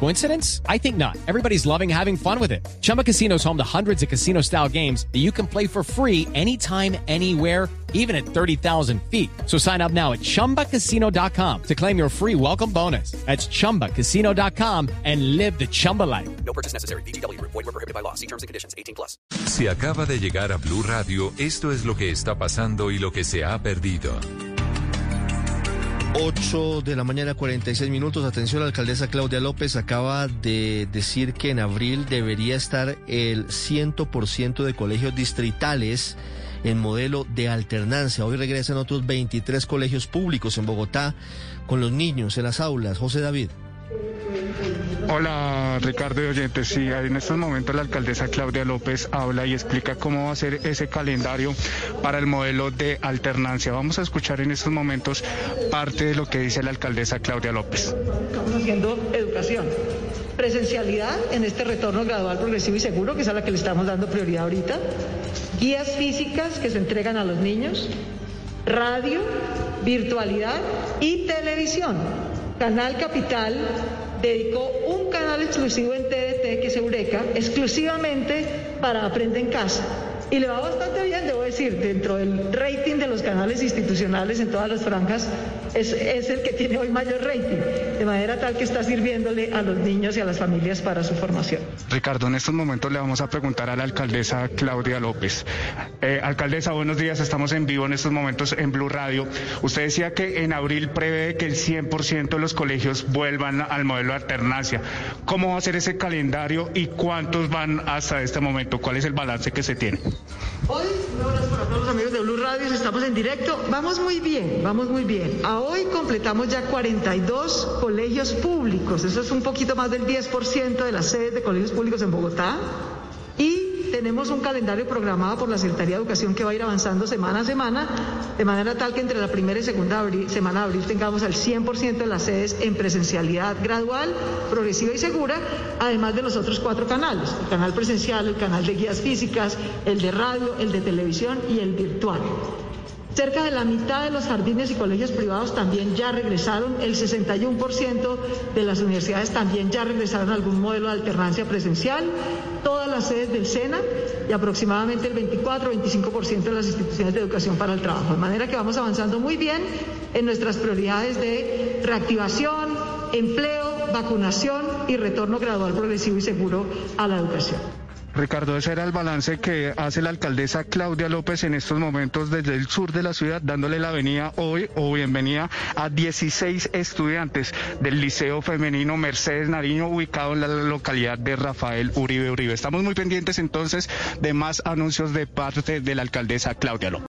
Coincidence? I think not. Everybody's loving having fun with it. Chumba Casino is home to hundreds of casino style games that you can play for free anytime, anywhere, even at 30,000 feet. So sign up now at chumbacasino.com to claim your free welcome bonus. That's chumbacasino.com and live the Chumba life. No purchase necessary. BGW. Void were prohibited by law. See terms and conditions. 18 plus. Si acaba de llegar a Blue Radio, esto es lo que está pasando y lo que se ha perdido. 8 de la mañana, 46 minutos. Atención, la alcaldesa Claudia López acaba de decir que en abril debería estar el 100% de colegios distritales en modelo de alternancia. Hoy regresan otros 23 colegios públicos en Bogotá con los niños en las aulas. José David. Hola Ricardo y oyentes, sí, en estos momentos la alcaldesa Claudia López habla y explica cómo va a ser ese calendario para el modelo de alternancia. Vamos a escuchar en estos momentos parte de lo que dice la alcaldesa Claudia López. Estamos haciendo educación, presencialidad en este retorno gradual, progresivo y seguro, que es a la que le estamos dando prioridad ahorita, guías físicas que se entregan a los niños, radio, virtualidad y televisión. Canal Capital dedicó un canal exclusivo en TDT, que es Eureka, exclusivamente para Aprende en Casa. Y le va bastante bien, debo decir, dentro del rating de los canales institucionales en todas las franjas, es, es, el que tiene hoy mayor rating, de manera tal que está sirviéndole a los niños y a las familias para su formación. Ricardo, en estos momentos le vamos a preguntar a la alcaldesa Claudia López. Eh, alcaldesa, buenos días, estamos en vivo en estos momentos en Blue Radio. Usted decía que en abril prevé que el 100% de los colegios vuelvan al modelo de alternancia. ¿Cómo va a ser ese calendario y cuántos van hasta este momento? ¿Cuál es el balance que se tiene? Hoy, un abrazo para todos los amigos de Blue Radio, estamos en directo. Vamos muy bien, vamos muy bien. A hoy completamos ya 42 colegios públicos, eso es un poquito más del 10% de las sedes de colegios públicos en Bogotá. Tenemos un calendario programado por la Secretaría de Educación que va a ir avanzando semana a semana, de manera tal que entre la primera y segunda semana de abril tengamos al 100% de las sedes en presencialidad gradual, progresiva y segura, además de los otros cuatro canales, el canal presencial, el canal de guías físicas, el de radio, el de televisión y el virtual. Cerca de la mitad de los jardines y colegios privados también ya regresaron, el 61% de las universidades también ya regresaron a algún modelo de alternancia presencial, todas las sedes del SENA y aproximadamente el 24-25% de las instituciones de educación para el trabajo. De manera que vamos avanzando muy bien en nuestras prioridades de reactivación, empleo, vacunación y retorno gradual, progresivo y seguro a la educación. Ricardo, ese era el balance que hace la alcaldesa Claudia López en estos momentos desde el sur de la ciudad, dándole la venida hoy o bienvenida a 16 estudiantes del Liceo Femenino Mercedes Nariño, ubicado en la localidad de Rafael Uribe Uribe. Estamos muy pendientes entonces de más anuncios de parte de la alcaldesa Claudia López.